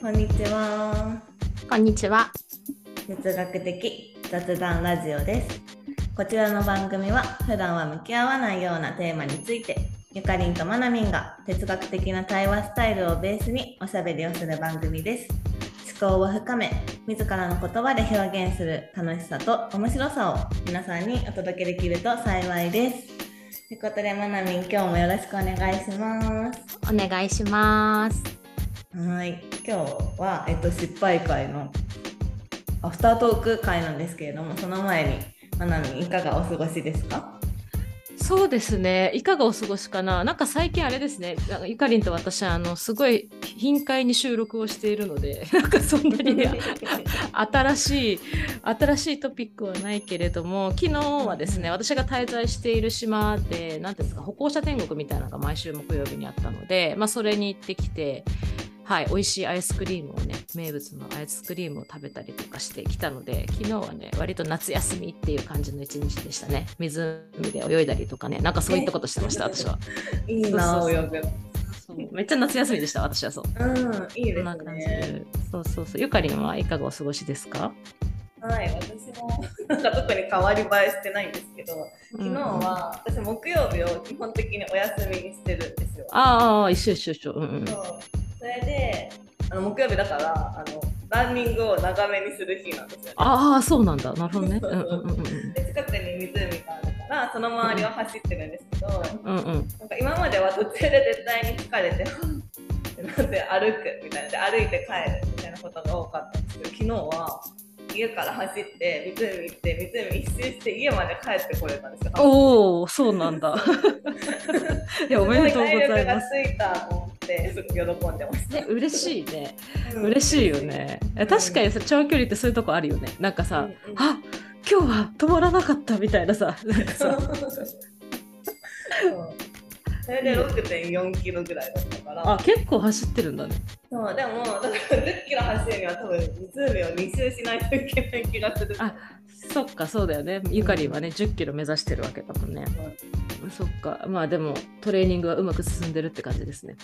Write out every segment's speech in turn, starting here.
こんにちは。こんにちは。哲学的雑談ラジオです。こちらの番組は普段は向き合わないようなテーマについて、ゆかりんとまなみんが哲学的な対話スタイルをベースにおしゃべりをする番組です。思考を深め、自らの言葉で表現する楽しさと面白さを皆さんにお届けできると幸いです。ということで、まなみん、今日もよろしくお願いします。お願いします。はい、今日は、えっと、失敗会のアフタートーク会なんですけれども、その前に、まなみん、いかがお過ごしですか？そうですね。いかがお過ごしかな？なんか最近あれですね。ゆかりんと私あのすごい頻回に収録をしているので、なんかそんなにね 新しい新しいトピックはないけれども、昨日はですね、私が滞在している島で、なんていうんですか、歩行者天国みたいなのが毎週木曜日にあったので、まあそれに行ってきて。はい、美味しいアイスクリームをね、名物のアイスクリームを食べたりとかしてきたので、昨日はね、割と夏休みっていう感じの一日でしたね。湖で泳いだりとかね、なんかそういったことしてました、私は。いいな、そうそう泳ぐ。そうめっちゃ夏休みでした、私はそう。うん、いいですね。で。そうそうそう。ゆかりんはいかがお過ごしですか？はい、私も、なんか特に変わり映えしてないんですけど、昨日は、私、木曜日を基本的にお休みにしてるんですよ。ああ、一緒一緒一緒。うんうん。そうそれで、あの木曜日だから、あのランニングを長めにする日なんですよね。ああ、そうなんだ。なるほどね。で近くに湖があるからその周りを走ってるんですけど、うん。うんうん。なんか今までは途中で絶対に疲れて なって歩くみたいなで歩いて帰るみたいなことが多かったんですけど昨日は家から走って湖行って湖一周して家まで帰ってこれたんですよ。おお、そうなんだ。いや、おめでとうございます。すご体力がついたと思ってすごく喜んでました。ね、嬉しいね。うん嬉しいよね。え確かにさ長距離ってそういうとこあるよね。なんかさ、うんうんあ今日は止まらなかったみたいなさ。なんさそれで6.4キロぐらいだったから。あ結構走ってるんだね。そうでもだから10キロ走るには多分湖を2周しないといけない気がする。あそっかそうだよね。ゆかりんはね10キロ目指してるわけだもんね。そっかまあでもトレーニングはうまく進んでるって感じですね。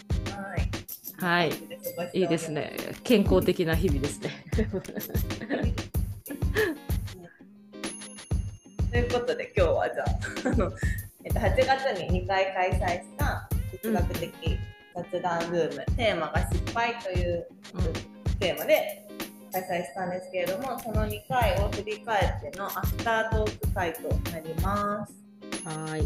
はい。はい。いいですね。健康的な日々ですね。ということで今日はじゃあえっと、8月に2回開催した哲学的雑談ルーム、テーマが失敗というテーマで開催したんですけれどもその2回を振り返ってのアフタートーク会となります。はい。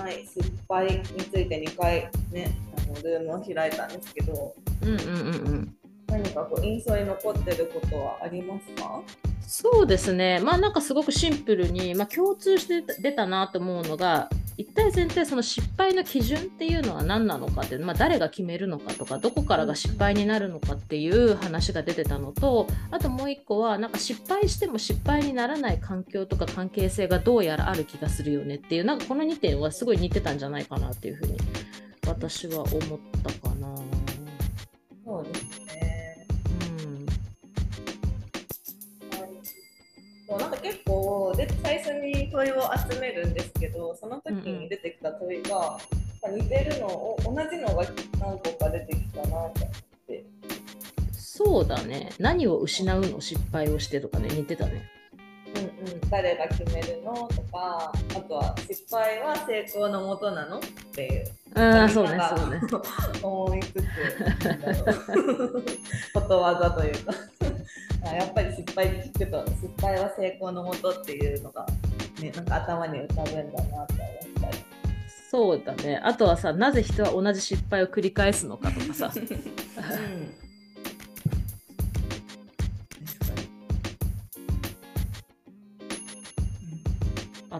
はい、失敗について2回ねあのルームを開いたんですけどうんうんうんうん。何かこう印象に残ってることはありますか？そうですね、まあなんかすごくシンプルに、まあ、共通して出たなと思うのが、一体全体その失敗の基準っていうのは何なのかっていう、まあ、誰が決めるのかとか、どこからが失敗になるのかっていう話が出てたのと、あともう一個は、なんか失敗しても失敗にならない環境とか関係性がどうやらある気がするよねっていう、なんかこの2点はすごい似てたんじゃないかなっていうふうに私は思ったかな。なんか結構で最初に問いを集めるんですけどその時に出てきた問いが、似てるのを同じのが何個か出てきたなと思って。そうだね。何を失うの？失敗をしてとかね、似てたね。うんうん、誰が決めるの？とかあとは失敗は成功のもとなの？っていうああ、そうねそうね。思いつつことわざというか あやっぱり失敗って聞くと失敗は成功のもとっていうのが、ね、なんか頭に浮かぶんだなって思ったり。そうだね。あとはさ、なぜ人は同じ失敗を繰り返すのかとかさ。うん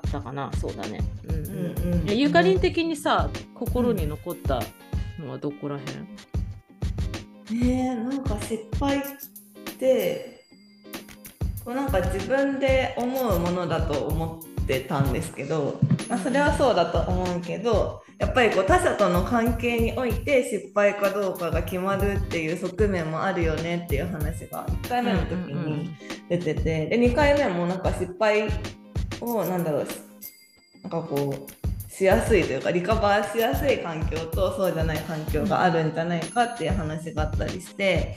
あったかな。そうだね。うんうん。うんうんえゆかりん的にさ、心に残ったのはどこらへん、ねえなんか失敗ってこうなんか自分で思うものだと思ってたんですけど、まあ、それはそうだと思うけどやっぱりこう他者との関係において失敗かどうかが決まるっていう側面もあるよねっていう話が1回目の時に出てて、で2回目もなんか失敗をなんだろうなんかこうしやすいというかリカバーしやすい環境とそうじゃない環境があるんじゃないかっていう話があったりして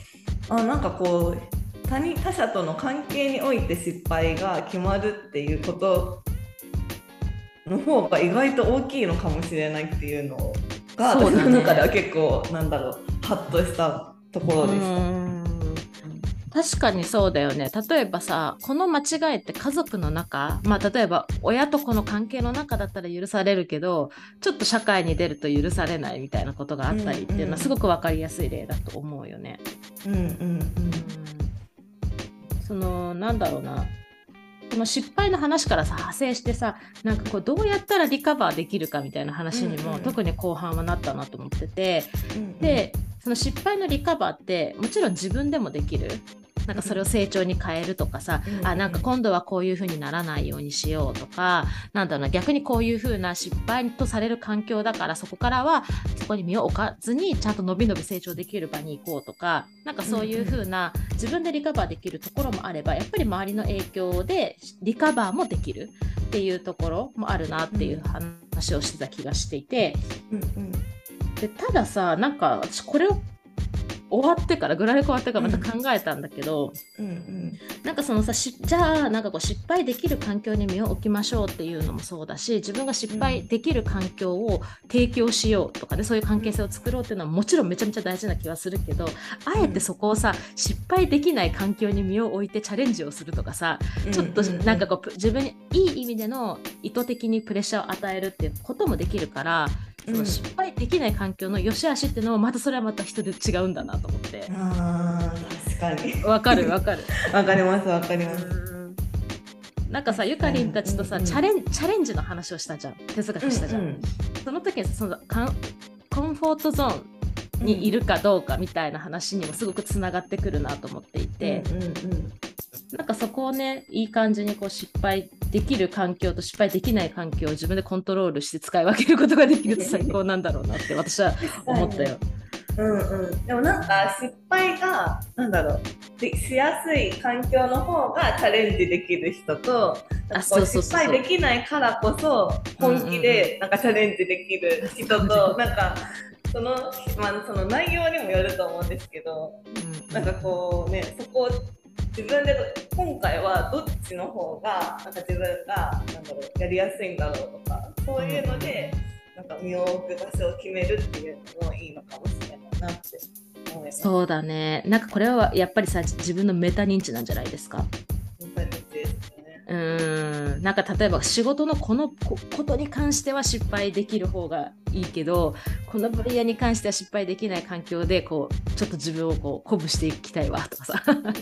あなんかこう他人他者との関係において失敗が決まるっていうことの方が意外と大きいのかもしれないっていうのが、私の中では結構なんだろうハッとしたところでした。うん確かにそうだよね。例えばさこの間違いって家族の中まあ例えば親と子の関係の中だったら許されるけどちょっと社会に出ると許されないみたいなことがあったりっていうのはすごく分かりやすい例だと思うよね。うんうんそのなんだろうな。この失敗の話からさ派生してさなんかこうどうやったらリカバーできるかみたいな話にも、うんうん特に後半はなったなと思ってて。うん。でその失敗のリカバーってもちろん自分でもできる。なんかそれを成長に変えるとかさ、うんあなんか今度はこういう風にならないようにしようとかなんだろうな逆にこういう風な失敗とされる環境だからそこからはそこに身を置かずにちゃんと伸び伸び成長できる場に行こうとかなんかそういう風な自分でリカバーできるところもあればやっぱり周りの影響でリカバーもできるっていうところもあるなっていう話をしてた気がしていて。うんうんでたださなんか私これを終わってからグラレコ終わってからまた考えたんだけど、うんうん。なんかそのさしじゃあなんかこう失敗できる環境に身を置きましょうっていうのもそうだし自分が失敗できる環境を提供しようとかでそういう関係性を作ろうっていうのはもちろんめちゃめちゃ大事な気はするけどあえてそこをさ失敗できない環境に身を置いてチャレンジをするとかさちょっとなんかこうぷ自分にいい意味での意図的にプレッシャーを与えるっていうこともできるからその失敗できない環境の良し悪しっていうのもまたそれはまた人で違うんだなと思って。あー確かに。わかるわかる。わかりますわかります。なんかさゆかりんたちとさ、うんうん。チャレンチャレンジの話をしたじゃん。哲学したじゃん、うん。うんその時にさそのカンコンフォートゾーンにいるかどうかみたいな話にもすごくつながってくるなと思っていて、うんうんうんなんかそこをねいい感じにこう失敗できる環境と失敗できない環境を自分でコントロールして使い分けることができると最 高なんだろうなって私は思ったよ。うんうん、でもなんか失敗がなんだろう。でしやすい環境の方がチャレンジできる人と失敗できないからこそ本気でなんかチャレンジできる人と、なんかその,、まあ、その内容にもよると思うんですけどうん。なんかこうねそこを自分で今回はどっちの方がなんか自分がなんだろうやりやすいんだろうとかそういうので、なんか身を置く場所を決めるっていうのもいいのかもしれないなって思い。そうだねなんかこれはやっぱりさ自分のメタ認知なんじゃないですか？うーん。なんか例えば仕事のこのことに関しては失敗できる方がいいけどこの分野に関しては失敗できない環境でこうちょっと自分をこう鼓舞していきたいわとかさ。うんうんうん。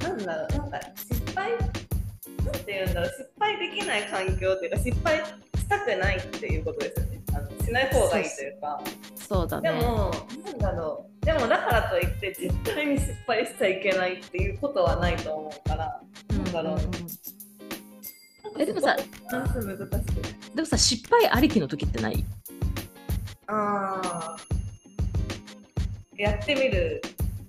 なんだろう。なんか失敗なんて言うんだろう。失敗できない環境っていうか失敗したくないっていうことですよね。あのしない方がいいというか。そうだねでも、なんだろう。でもだからといって絶対に失敗しちゃいけないっていうことはないと思うから。なんだろう。うんえでもさ難しく。でもさ失敗ありきの時ってない？ああ。やってみる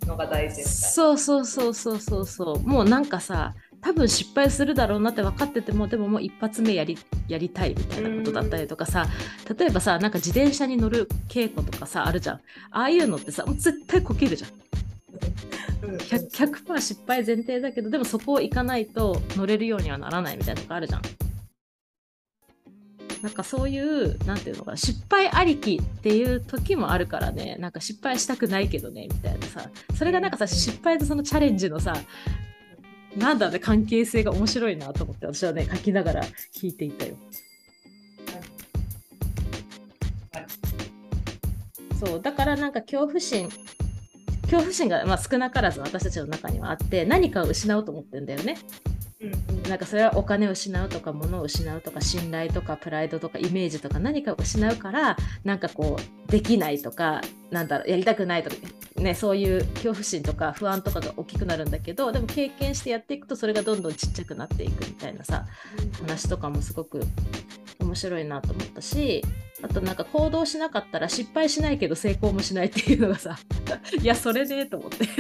のが大事。そうそうそうそうそうそうもうなんかさ多分失敗するだろうなって分かっててもでももう一発目やりやりたいみたいなことだったりとかさ例えばさなんか自転車に乗る稽古とかさあるじゃん。ああいうのってさもう絶対こけるじゃん。うん。うん 100%, 100失敗前提だけどでもそこを行かないと乗れるようにはならないみたいなとこあるじゃん。なんかそういうなんていうのかな失敗ありきっていう時もあるからね。なんか失敗したくないけどねみたいなさ。それがなんかさ失敗とそのチャレンジのさなんだね関係性が面白いなと思って私はね書きながら聞いていたよ。そうだからなんか恐怖心恐怖心が、まあ、少なからず私たちの中にはあって何かを失おうと思ってんだよね。なんかそれはお金を失うとか物を失うとか信頼とかプライドとかイメージとか何かを失うからなんかこうできないとかなんだろうやりたくないとか、ね、そういう恐怖心とか不安とかが大きくなるんだけどでも経験してやっていくとそれがどんどんちっちゃくなっていくみたいなさ話とかもすごく面白いなと思ったしあとなんか行動しなかったら失敗しないけど成功もしないっていうのがさ いやそれねと思って。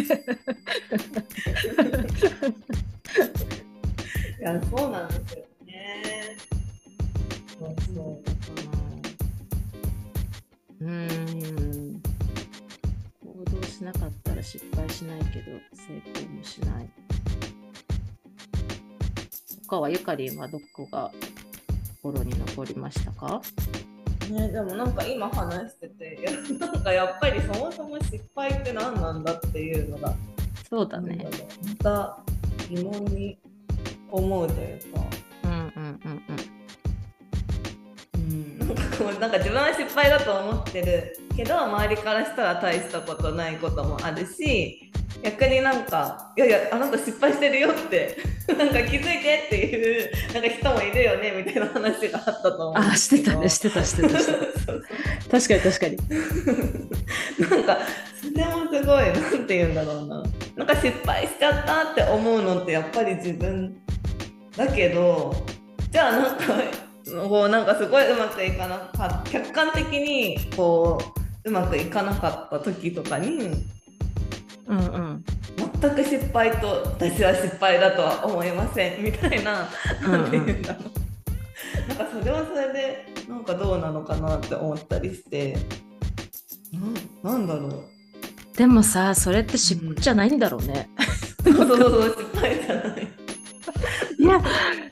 いや、そうなんですよね。そうそう。うーんしなかったら失敗しないけど成功もしない。他はゆかりんはどこが心に残りましたか？ね、でもなんか今話してていや なんかやっぱりそもそも失敗って何なんだっていうのがそうだね。また疑問に思うというか。うんうんうんうん、なんかこうなんか自分は失敗だと思ってるけど周りからしたら大したことないこともあるし逆になんか「いやいやあなた失敗してるよ」って なんか気づいてっていうなんか人もいるよねみたいな話があったと思うあしてたねしてたしてたしてた。確かに確かに。なんかそれもすごいなんて言うんだろうな。なんか失敗しちゃったって思うのってやっぱり自分だけどじゃあなんかこうなんかすごいうまくいかなか客観的にこううまくいかなかった時とかにうんうん。全く失敗と私は失敗だとは思いませんみたいななんて言うん。だろうなんかそれはそれでなんかどうなのかなって思ったりしてななんだろう。でもさそれって失敗じゃないんだろうね、そうそうそう失敗じゃない。いや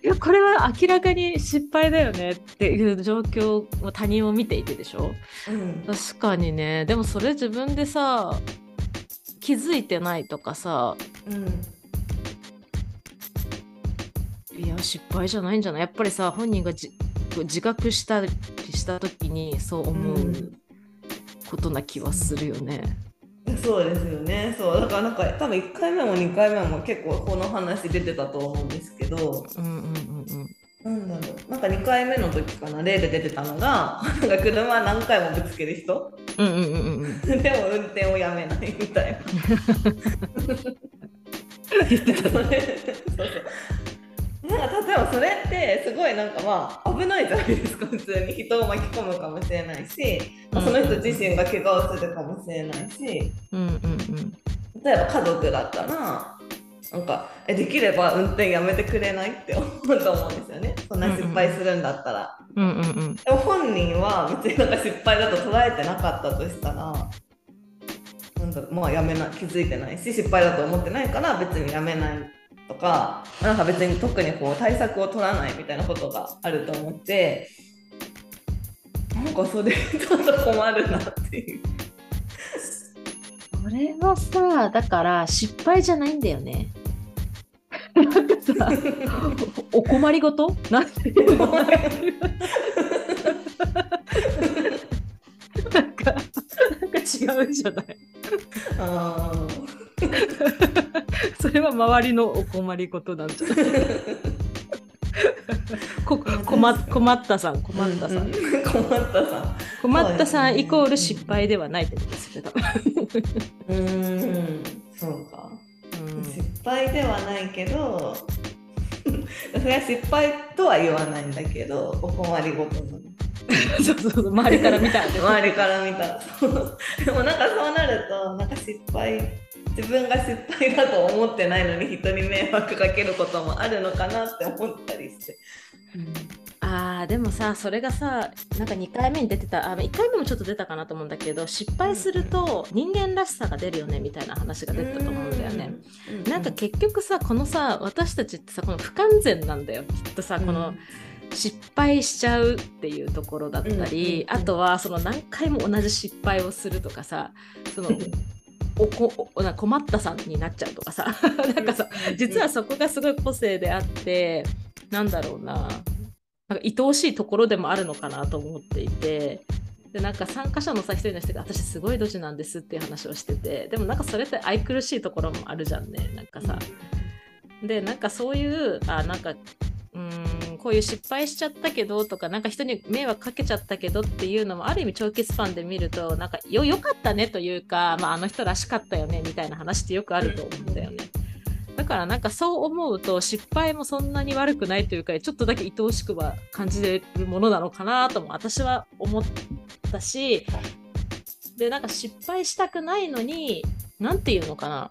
いやこれは明らかに失敗だよねっていう状況を他人を見ていてでしょ？うん。確かにね。でもそれ自分でさ気づいてないとかさうんいや失敗じゃないんじゃない？やっぱりさ本人がじ自覚したりした時にそう思うことな気はするよね。そうですよね。そう。だからなんか多分1回目も2回目も結構この話出てたと思うんですけど。うんうんうんなんだろう。なんか2回目の時かな。例で出てたのがなんか車何回もぶつける人。うんうんうんうんうん。でも運転をやめないみたいな。言ってたそれ そうそうなんか例えばそれってすごいなんかまあ危ないじゃないですか 普通に。人を巻き込むかもしれないし、まあその人自身が怪我をするかもしれないし。うんうんうん。例えば家族だったらなんかえできれば運転やめてくれないって思うと思うんですよね。そんな失敗するんだったら。うんうんうん。でも本人は別になんか失敗だと捉えてなかったとしたらなんだまあやめな気づいてないし失敗だと思ってないから別にやめないとかなんか別に特にこう対策を取らないみたいなことがあると思ってなんかそれちょっと困るなっていう。これはさだから失敗じゃないんだよね。なんかさおお困りごと？なんていうの？なんかなんか違うんじゃない？あ それは周りのお困りごとなんじゃないこ困っ困ったさん困ーったさん、うん困ったさ困ったさんイコール失敗ではないってことですよね多分うーん。そうか。失敗ではないけどそれは失敗とは言わないんだけどお困りごとの。そうそうそう周りから見た。周りから見た。でもなんかそうなるとなんか失敗自分が失敗だと思ってないのに人に迷惑かけることもあるのかなって思ったりして。あーでもさそれがさなんか2回目に出てたあ1回目もちょっと出たかなと思うんだけど失敗すると人間らしさが出るよねみたいな話が出てたと思うんだよね。うなんか結局さこのさ私たちってさこの不完全なんだよ。きっとさこの失敗しちゃうっていうところだったり、うんうんうん。あとはその何回も同じ失敗をするとかさその おこおな困ったさんになっちゃうとかさ。なんかさ実はそこがすごい個性であってなんだろうな。なんか愛おしいところでもあるのかなと思っていて。でなんか参加者のさ一人の人が私すごいドジなんですっていう話をしてて。でもなんかそれって愛くるしいところもあるじゃんね。なんかさ、でなんかそういうあなんかうーんこういう失敗しちゃったけどとかなんか人に迷惑かけちゃったけどっていうのもある意味長期スパンで見るとなんかよよかったねというか、まあ、あの人らしかったよねみたいな話ってよくあると思うんだよね。だからなんかそう思うと失敗もそんなに悪くないというかちょっとだけ愛おしくは感じれるものなのかなとも私は思ったしでなんか失敗したくないのに何て言うのかな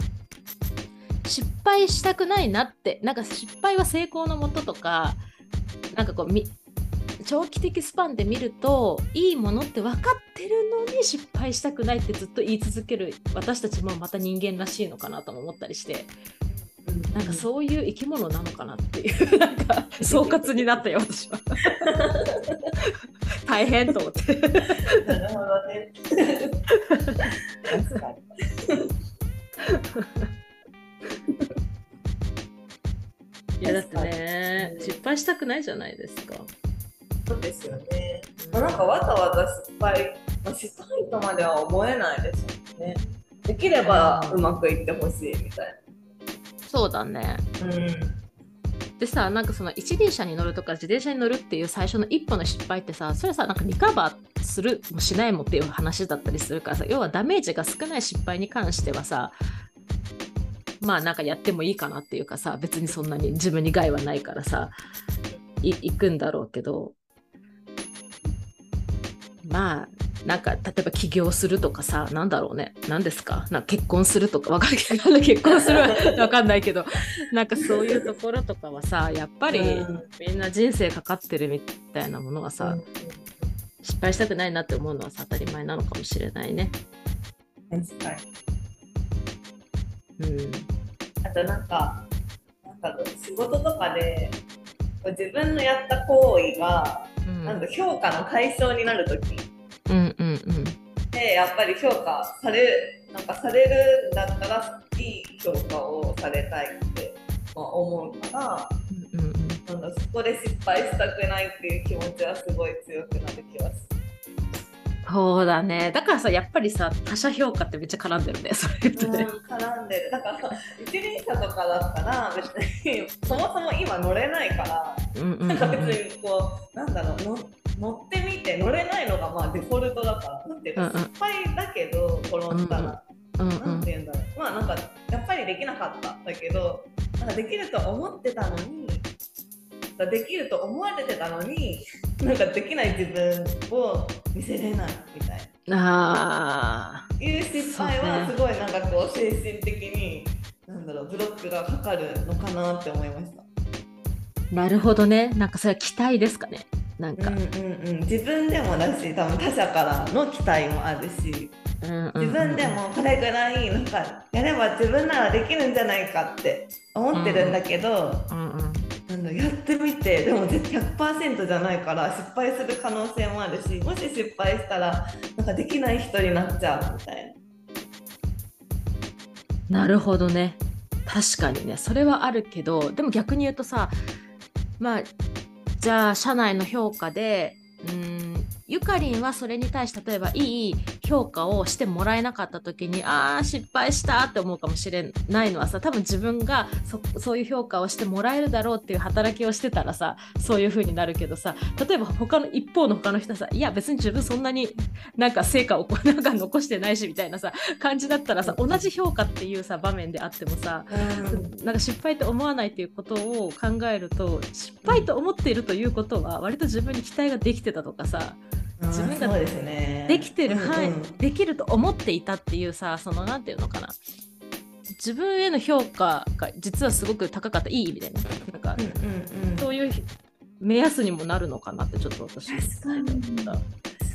失敗したくないなってなんか失敗は成功のもととかなんかこうみち長期的スパンで見るといいものって分かってるのに失敗したくないってずっと言い続ける私たちもまた人間らしいのかなとも思ったりして。なんかそういう生き物なのかなっていう なんか総括になったよ私は。大変と思って。なるほどね。確かに。いやだってね失敗したくないじゃないですかそうですよね。まあ、なんかわざわざ失敗、まあ、したいとまでは思えないですよね。できればうまくいってほしいみたいそうだねな。うん。でさなんかその一輪車に乗るとか自転車に乗るっていう最初の一歩の失敗ってさそれさなんかリカバーするもしないもっていう話だったりするからさ要はダメージが少ない失敗に関してはさまあなんかやってもいいかなっていうかさ別にそんなに自分に害はないからさい行くんだろうけど。まあなんか例えば起業するとかさなんだろうね。何ですか？なんか結婚するとか。わかんない。結婚するわかんないけど。なんかそういうところとかはさやっぱりうん。みんな人生かかってるみたいなものはさ、うん。失敗したくないなって思うのはさ当たり前なのかもしれないね。うんあとなんか、なんか仕事とかで、自分のやった行為が、うん。なんか評価の対象になるときうんうんうん。で、やっぱり評価される、なんかされるんだったら、いい評価をされたいってまあ思うから、うんうんうん。なんだそこで失敗したくないっていう気持ちはすごい強くなる気がすそうだね。だからさやっぱりさ他者評価ってめっちゃ絡んでるねそれ言うとる。ね。絡んでる。だからさ、一輪車とかだったら、別にそもそも今乗れないから、うんうんうんなんか別にこう、なんだろう、の乗ってみて乗れないのがまあデフォルトだから、なんていうか、失敗だけど転んだら、うんうなんん。ていうんだろう、まあなんか、やっぱりできなかった。だけど、なんかできると思ってたのに、できると思われてたのに、なんかできない自分を見せれないみたいな。あいう失敗はすごいなんかこう精神的に、なんだろう、ブロックがかかるのかなって思いました。ーなるほどね。なんかそれは期待ですかね。なんか、うんうんうん、自分でもだし多分他者からの期待もあるし。うんうんうん。自分でもこれぐらいなんかやれば自分ならできるんじゃないかって思ってるんだけど、うんうんなんだやってみてでも100%じゃないから失敗する可能性もあるしもし失敗したらなんかできない人になっちゃうみたいな。なるほどね。確かにね。それはあるけどでも逆に言うとさまあじゃあ社内の評価でうんゆかりんはそれに対して例えばいい評価をしてもらえなかった時にあー失敗したって思うかもしれないのはさ多分自分がそそういう評価をしてもらえるだろうっていう働きをしてたらさそういう風になるけどさ例えば他の一方の他の人はさいや別に自分そんなになんか成果をなんか残してないしみたいなさ感じだったらさ同じ評価っていうさ場面であってもさな。うんなんか失敗と思わないっていうことを考えると失敗と思っているということは割と自分に期待ができてたとかさ自分がですね。できてる範囲、うん。うんできると思っていたっていうさそのなんていうのかな。自分への評価が実はすごく高かった。いい意味でね。なんかうんうんうん。そういう目安にもなるのかなってちょっと私。確か。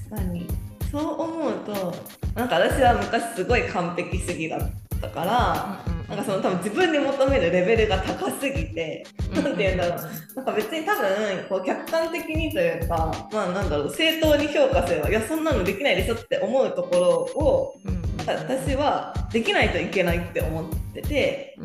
確かに。そう思うとなんか私は昔すごい完璧主義だったから、なんかその多分自分に求めるレベルが高すぎて、なんて言うんだろう。なんか別に多分こう客観的にというかまあなんだろう正当に評価すればいやそんなのできないでしょって思うところを私はできないといけないって思ってて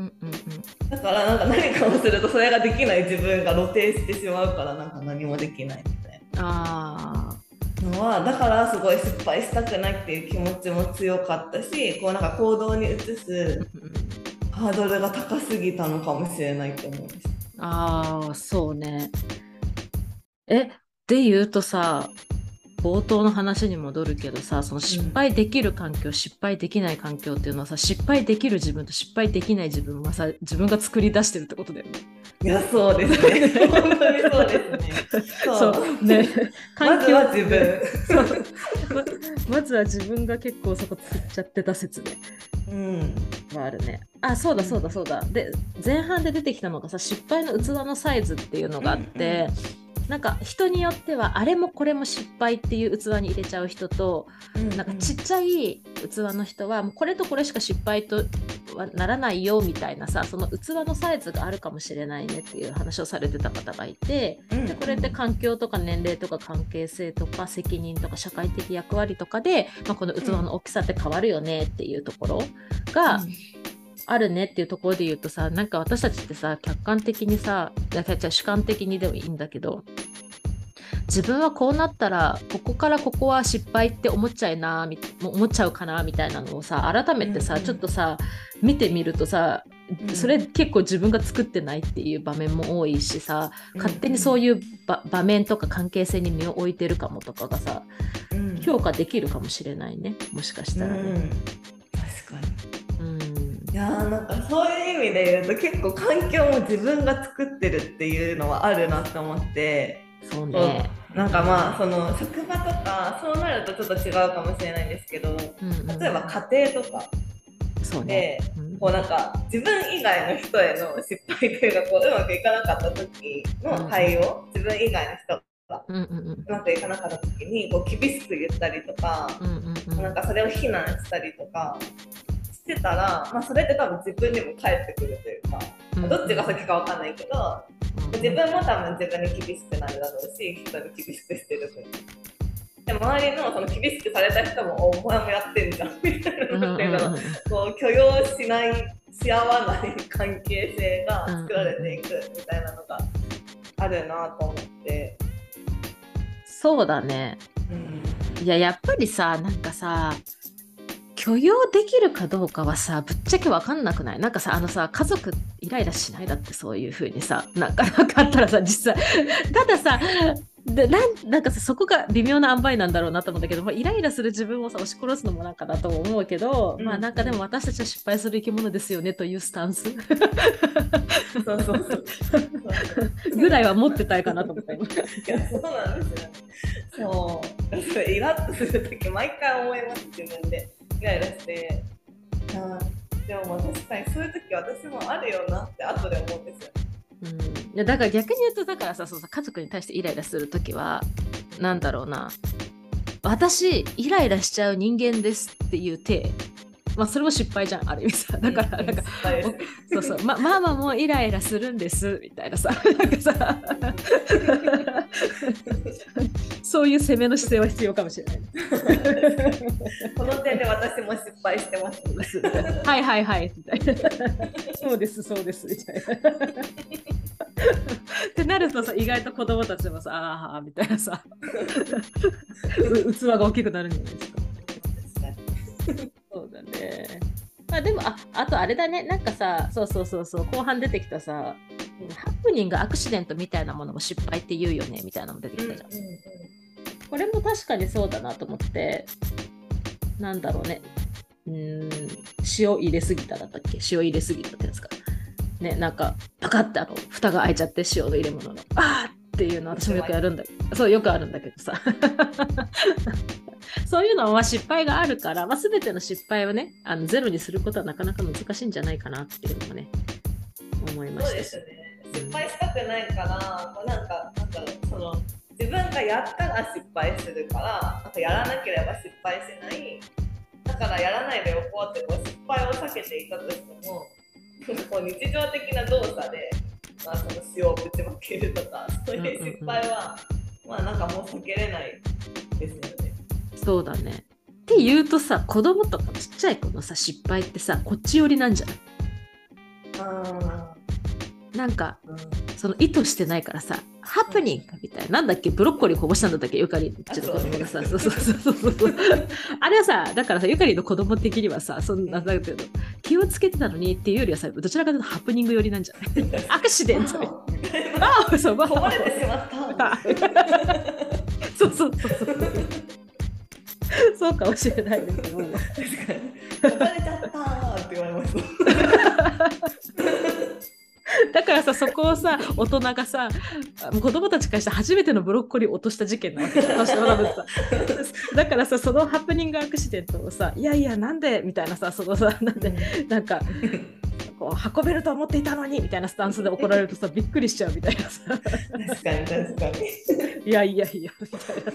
だからなんか何かをするとそれができない自分が露呈してしまうからなんか何もできないみたいあなのはだからすごい失敗したくないっていう気持ちも強かったしこうなんか行動に移すハードルが高すぎたのかもしれないと思いました。あそうねえで言うとさ冒頭の話に戻るけどさその失敗できる環境、失敗できない環境っていうのはさ失敗できる自分と失敗できない自分はさ自分が作り出してるってことだよね。いやそうですね。本当にそうですね。そうねまずは自分。そうままずは自分が結構そこ作っちゃってた説ね。うん。はあるね。あ、そうだそうだそうだ。で、前半で出てきたのがさ、失敗の器のサイズっていうのがあって、うんなんか人によってはあれもこれも失敗っていう器に入れちゃう人と、なんかちっちゃい器の人はもうこれとこれしか失敗とはならないよみたいなさその器のサイズがあるかもしれないねっていう話をされてた方がいて、でこれって環境とか年齢とか関係性とか責任とか社会的役割とかで、まあ、この器の大きさって変わるよねっていうところが、あるねっていうところで言うとさなんか私たちってさ客観的にさ主観的にでもいいんだけど自分はこうなったらここからここは失敗って思っちゃいな思っちゃうかなみたいなのをさ改めてさ、うんうん、ちょっとさ見てみるとさそれ結構自分が作ってないっていう場面も多いしさ、勝手にそういう場面とか関係性に身を置いてるかもとかがさ、うん、評価できるかもしれないねもしかしたらね。いやーなんかそういう意味で言うと結構環境も自分が作ってるっていうのはあるなって思って。そうね。なんかまあその職場とかそうなるとちょっと違うかもしれないんですけど、うんうん、例えば家庭とか。そうね、うん、こうなんか自分以外の人への失敗というかこううまくいかなかった時の対応、うん、自分以外の人がうまくいかなかった時にこう厳しく言ったりとか、うんうんうん、なんかそれを非難したりとかしてたら、まあ、それって多分自分にも返ってくるというか、まあ、どっちが先か分かんないけど、自分も多分自分に厳しくなるだろうし人に厳しくしてる分で周りのその厳しくされた人もお前もやってんじゃんみたいなのっていうのこう許容しないし合わない関係性が作られていくみたいなのがあるなと思って。そうだね、うん、いややっぱりさなんかさ許容できるかどうかはさぶっちゃけ分かんなくない？なんかさあのさ家族イライラしないだってそういう風にさなんか なかったらさ実際。たださでなんなんかさそこが微妙な塩梅なんだろうなと思うんだけど、まあ、イライラする自分をさ押し殺すのもなんかだと思うけど、うん、まあなんかでも私たちは失敗する生き物ですよねというスタンス。そうそうそう。ぐらいは持ってたいかなと思ったいやそうなんですよ。そうイラッとする時毎回思います自分で。イライラして。あでも確かにそういう時私もあるよなって後で思うんですよ。うん、いやだから逆に言うとだからさそうさ家族に対してイライラする時は何だろうな。私イライラしちゃう人間ですっていう体。まあそれも失敗じゃんある意味さ。だからなんか、そうそう。まママもイライラするんですみたいなさ。なんかさそういう攻めの姿勢は必要かもしれない。この点で私も失敗してます、はいはいはいみたいな。そうですそうですみたいな。ってなるとさ意外と子供たちもさああみたいなさ。器が大きくなるんじゃないですかそうだね。まあでもああとあれだねなんかさそうそうそうそう後半出てきたさハプニングアクシデントみたいなものも失敗って言うよねみたいなのも出てきたじゃん。うんうんうん、これも確かにそうだなと思ってなんだろうねうん塩入れすぎただったっけ？塩入れすぎたってやつか。ねなんかパカッてあの蓋が開いちゃって塩の入れ物のあーっていうの私もよくやる。んだけど。そうよくあるんだけどさ。そういうのは失敗があるから、まあ、全ての失敗をねあのゼロにすることはなかなか難しいんじゃないかなっていうのもね思いました。そうですね。失敗したくないから、うん、なんかなんかその自分がやったら失敗するからなんかやらなければ失敗しない。だからやらないでおこうってこう失敗を避けていたとしても こう日常的な動作で、まあ、その塩をぶちまけるとかそういう失敗は、まあなんかもう避けれないですよね。そうだね。って言うとさ子供とかちっちゃい子のさ失敗ってさこっち寄りなんじゃない？なんか、うん、その意図してないからさハプニングみたいななんだっけブロッコリーこぼしたんだったっけゆかり。ちょっと子供がさそうそうそうそうそう。あれはさだからさゆかりの子供的にはさそんなだけど気をつけてたのにっていうよりはさどちらかというとハプニング寄りなんじゃない？アクシデントああそう。壊れてしまった。そうそうそうそう。そうかもしれないですけど。確かに。れちゃったって言われます。だからさそこをさ大人がさ子供たちからして初めてのブロッコリーを落とした事件なわけ だからさそのハプニングアクシデントをさいやいやなんで？みたいなさそのさなんでなんかこう運べると思っていたのに？みたいなスタンスで怒られるとさびっくりしちゃうみたいなさ確かに確かに。いやいやいやみたいな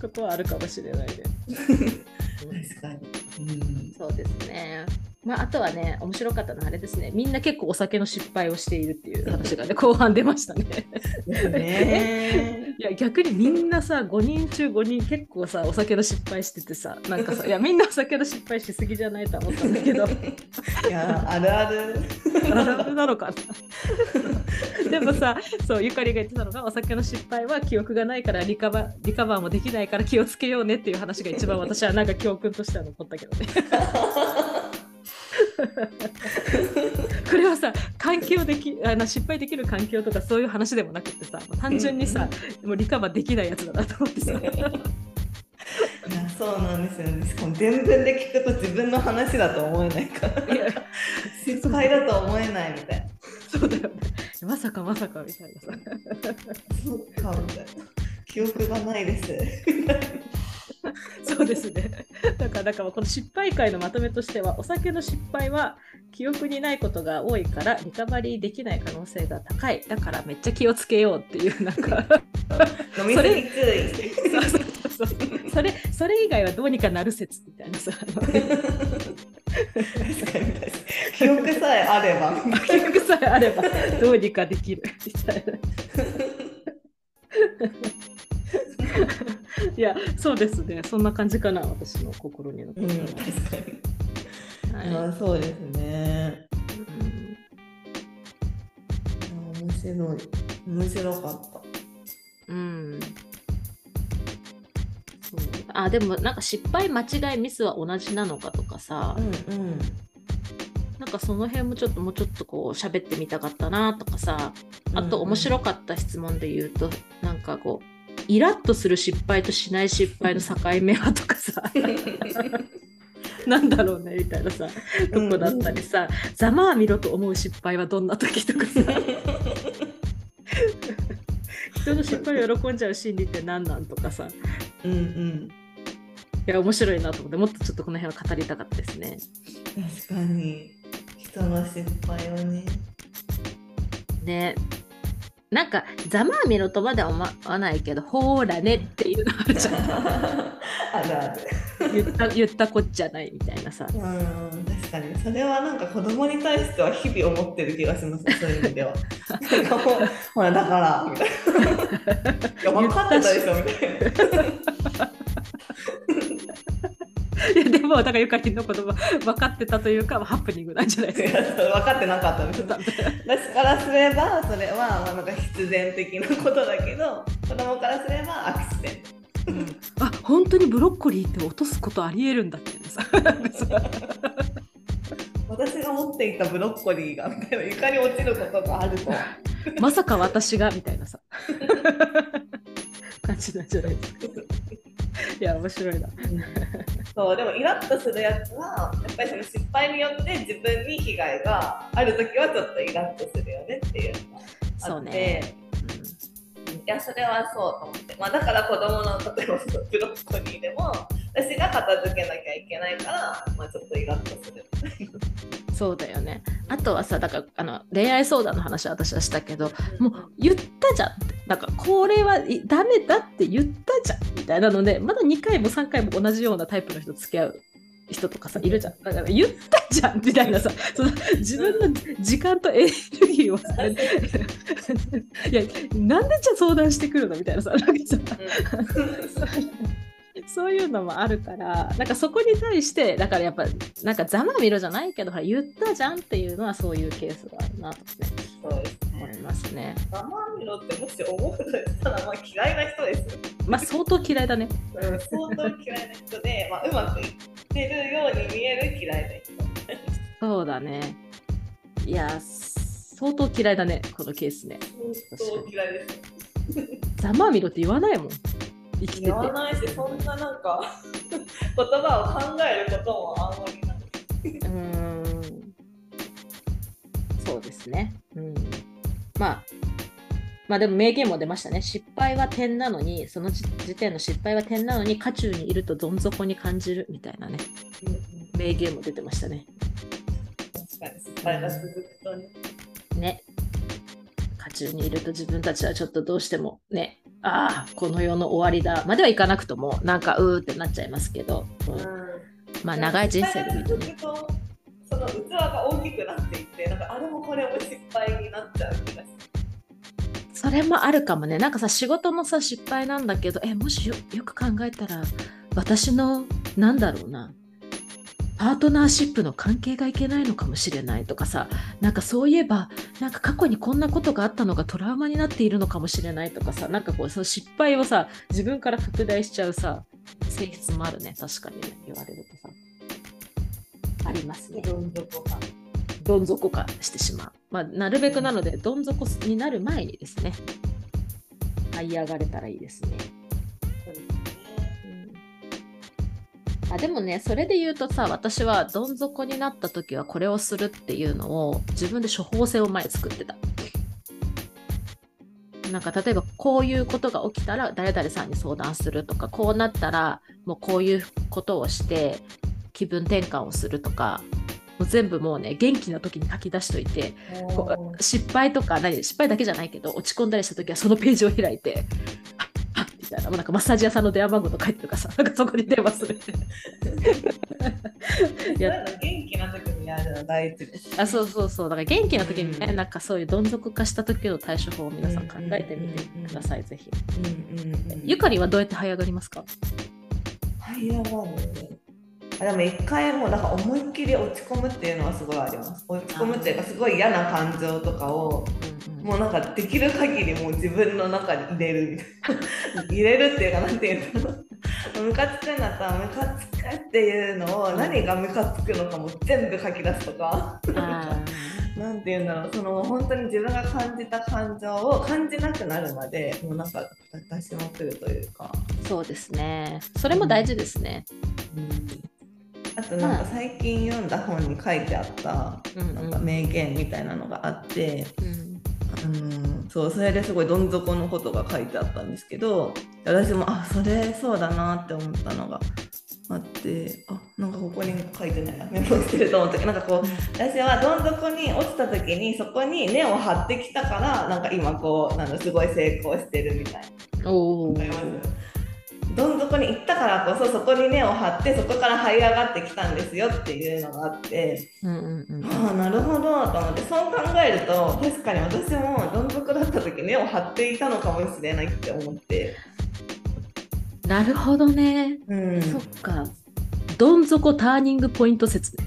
ことはあるかもしれないね。確かに。うん。そうですね。まあ、あとはね、面白かったのはあれですね、みんな結構お酒の失敗をしているっていう話がね、後半出ましたね。ね。いや、逆にみんなさ、5人中5人結構さ、お酒の失敗しててさ、なんかさ、いや、みんなお酒の失敗しすぎじゃないとは思ったんだけど、いや、あるある。あるあるなのかな。でもさ、そう、ゆかりが言ってたのが、お酒の失敗は記憶がないからリカバリカバーもできないから気をつけようねっていう話が一番私はなんか教訓としては残ったけどね。これはさ環境できあの失敗できる環境とかそういう話でもなくてさ単純にさもうリカバーできないやつだなと思ってさ いやそうなんですよね。しかも全文で聞くと自分の話だと思えないからいや失敗だと思えないみたいな。そうだよねまさかまさかみたいなさそうかみたいな。記憶がないです。そうですねだからだからこの失敗会のまとめとしてはお酒の失敗は記憶にないことが多いからリカバリーできない可能性が高いだからめっちゃ気をつけようっていうなんか飲みすぎ。それそれ以外はどうにかなる説みたいなさ。記憶さえあれば。記憶さえあればどうにかできるみたいな。いやそうですねそんな感じかな私の心に残確かに。のは、はいあそうですね。うん面白い。面白かった。うんそうあでもなんか失敗間違いミスは同じなのかとかさ、うんうん。なんかその辺もちょっともうちょっとこう喋ってみたかったなとかさあと面白かった質問で言うと、なんかこうイラッとする失敗としない失敗の境目はとかさ なんだろうねみたいなさとこだったりさ、ざまあみろと思う失敗はどんな時とかさ人の失敗を喜んじゃう心理って何なんとかさうんうん。いや面白いなと思ってもっとちょっとこの辺は語りたかったですね。確かに。人の失敗をね。ねなんかざまあみろとまでは思わないけどほーらねっていうのあるじゃん あるある。言った言ったこっちゃないみたいなさうん、確かに。それはなんか子供に対しては日々思ってる気がしますね、そういう意味では。なんかもう、ほら、だから、みたいな。いや、分かってたでしょ、みたいな。いやでもだからゆかりんの言葉分かってたというかハプニングなんじゃないいですか。分かってなかった。んです私からすればそれはまあなんか必然的なことだけど子供からすればアクシデント。あ本当にブロッコリーって落とすことありえるんだってさ。私が持っていたブロッコリーがみたいな床に落ちることがあると。まさか私がみたいなさ。感じなんじゃないですか。いや面白いな。そうでもイラッとするやつはやっぱりその失敗によって自分に被害がある時はちょっとイラッとするよねっていうのがあって、ね。いやそれはそうと思って、まあ、だから子供の例えばそのブロッコリーでも私が片付けなきゃいけないから、まあ、ちょっとイラッとするそうだよね。あとはさ、だからあの恋愛相談の話は私はしたけど、もう言ったじゃんって。なんかこれはいダメだって言ったじゃんみたいなので、まだ2回も3回も同じようなタイプの人付き合う人とかさ、いるじゃん。だから言ったじゃんみたいなさ、その自分の時間とエネルギーをさ、いや、なんでじゃあ相談してくるのみたいなさ、なんかさ そういうのもあるから、なんかそこに対して、だからやっぱ、なんかざまみろじゃないけど、ほら言ったじゃんっていうのはそういうケースがあるなと、ね、思いねますね。生身のってもし思うとしたらまあ嫌いな人ですよ、まあ相当嫌いだね。うん、相当嫌いな人で、まあ、うまくいってるように見える嫌いな人そうだね。いや、相当嫌いだね、このケースね。相当嫌いですよざまみろって言わないもん。生きてて言。わないしそんななんか 言葉を考えることもあんまりないうーん。そうですね。うん。まあ、まあでも名言も出ましたね。失敗は点なのに、その時時点の失敗は点なのに、渦中にいるとどん底に感じるみたいなね。名言も出てましたね。かに失敗が続くとね。ね。渦中にいると自分たちはちょっとどうしてもね、ああ、この世の終わりだまではいかなくとも、なんかうーってなっちゃいますけど、うんまあ長い人生で見るとね。その器が大きくなっていって、なんかあれもこれも失敗になっちゃう気が。それもあるかもね。なんかさ、仕事もさ、失敗なんだけど、え、もしよよく考えたら、私の、なんだろうな、パートナーシップの関係がいけないのかもしれないとかさ、なんかそういえば、なんか過去にこんなことがあったのがトラウマになっているのかもしれないとかさ、なんかこう、その失敗をさ、自分から拡大しちゃうさ、性質もあるね、確かにね、言われるとさ。ありますね。どん底感。どん底化してしまう。まあ、なるべくなので、どん底になる前にですね、這い上がれたらいいですね。あでもね、それで言うとさ、私はどん底になった時はこれをするっていうのを自分で処方箋を前作ってた。なんか例えばこういうことが起きたら誰々さんに相談するとかこうなったらもうこういうことをして気分転換をするとかもう全部もうね元気な時に書き出しといて失敗とか何失敗だけじゃないけど落ち込んだりした時はそのページを開いてあたいな。なんかマッサージ屋さんの電話番号とか書いてるからさ。なんかそこに電話する。っていや元気な時にやるの大事です。あそうそうそう。だから元気な時にね、なんかそういうどん底化した時の対処法を皆さん考えてみてください、ぜひ。うんうんうん。ゆかりはどうやって這い上がりますか？はいやばいね。あでも一回もうなんか思いっきり落ち込むっていうのはすごいあります。落ち込むっていうかすごい嫌な感情とかをもうなんかできる限りもう自分の中に入れるみたいな 入れるっていうかなんていうのムカつくんだったらムカつくっていうのを何がムカつくのかも全部書き出すとか。あなんていうんだろうその本当に自分が感じた感情を感じなくなるまでもうなんか出しまくるというか。ーそうですね。それも大事ですね、あとなんか最近読んだ本に書いてあったうんなんか名言みたいなのがあって、うんうん、そうそれですごいどん底のことが書いてあったんですけど私もあそれそうだなって思ったのがあってあなんかここに書いてないなメモしてると思ったけどなんかこう私はどん底に落ちた時にそこに根を張ってきたからなんか今こうなんだすごい成功してるみたいな。おおわかります？どん底に行ったからこそそこに根を張ってそこから這い上がってきたんですよっていうのがあってうんうんうん。ああなるほどと思ってそう考えると確かに私もどん底だった時根を張っていたのかもしれないって思って、なるほどね、うん、そっか。どん底ターニングポイント説。ね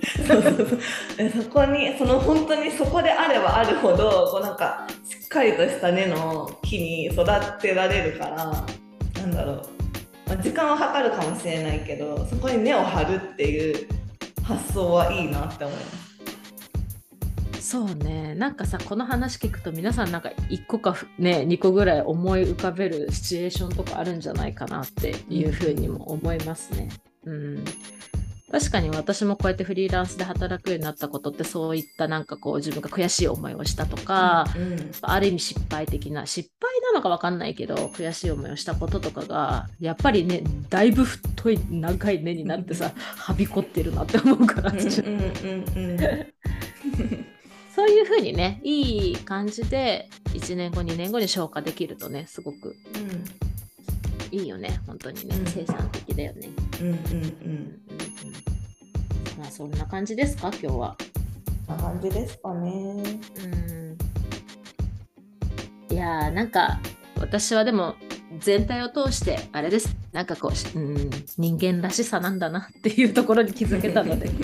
そうそうそう。でそこにその本当にそこであればあるほどこうなんかしっかりとした根の木に育てられるからなんだろう、まあ時間はかかるかもしれないけどそこに根を張るっていう発想はいいなって思います。そうねなんかさこの話聞くと皆さんなんか1個かね2個ぐらい思い浮かべるシチュエーションとかあるんじゃないかなっていうふうにも思いますね。うん確かに私もこうやってフリーランスで働くようになったことってそういったなんかこう自分が悔しい思いをしたとか、うんある意味失敗的な失敗なのか分かんないけど悔しい思いをしたこととかがやっぱりねだいぶ太い長い根になってさはびこってるなって思うからうんうんうんうん。そういうふうにねいい感じで1年後2年後に消化できるとねすごくいいよね本当にねうん。生産的だよね。うんうんうんうんうんうんまあそんな感じですか？今日は。な感じですかね。うん。いやーなんか私はでも全体を通してあれです。なんかこうし、うん、人間らしさなんだなっていうところに気づけたので、失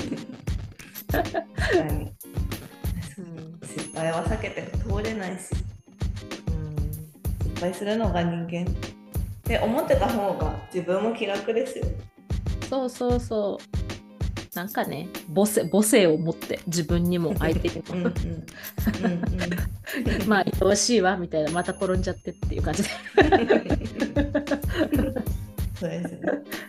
敗は避けて通れないし。うん。失敗するのが人間って思ってた方が自分も気楽ですよ。そうそうそうなんかね母性母性を持って自分にも相手にも。うんうん。うんうん。まあ愛おしいわみたいなまた転んじゃってっていう感じで、そうですね。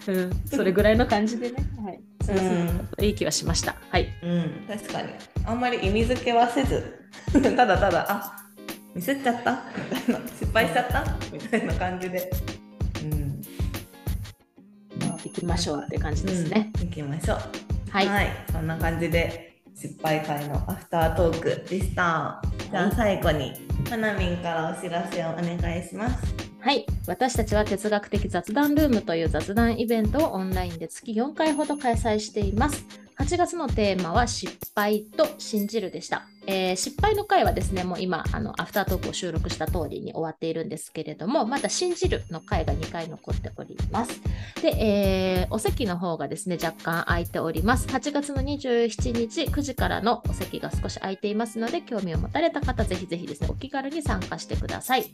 うん、それぐらいの感じでね、はい、そうするといい気がしました。はい。うん、確かに。あんまり意味付けはせず、ただただ、あミスっちゃった？みたいな、失敗しちゃった？みたいな感じで。うん。行きましょうって感じですね、うん。行きましょう。はい、はい、そんな感じで失敗会のアフタートークでした。じゃあ最後にまなみんからお知らせをお願いします。はい。私たちは哲学的雑談ルームという雑談イベントをオンラインで月4回ほど開催しています。8月のテーマは失敗と信じるでした。えー失敗の回はですね、もう今、あの、アフタートークを収録した通りに終わっているんですけれども、まだ信じるの回が2回残っております。で、えーお席の方がですね、若干空いております。8月の27日9時からのお席が少し空いていますので、興味を持たれた方、ぜひぜひですね、お気軽に参加してください。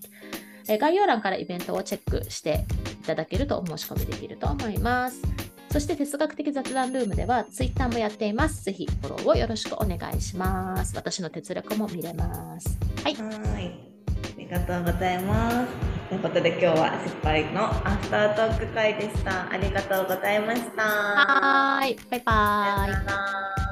え概要欄からイベントをチェックしていただけるとお申し込みできると思います。そして哲学的雑談ルームでは Twitter もやっています。ぜひフォローをよろしくお願いします。私の哲学も見れます。はい。はい。ありがとうございます。ということで今日は失敗のアフタートーク会でした。ありがとうございました。はーい。バイバーイさよな。ら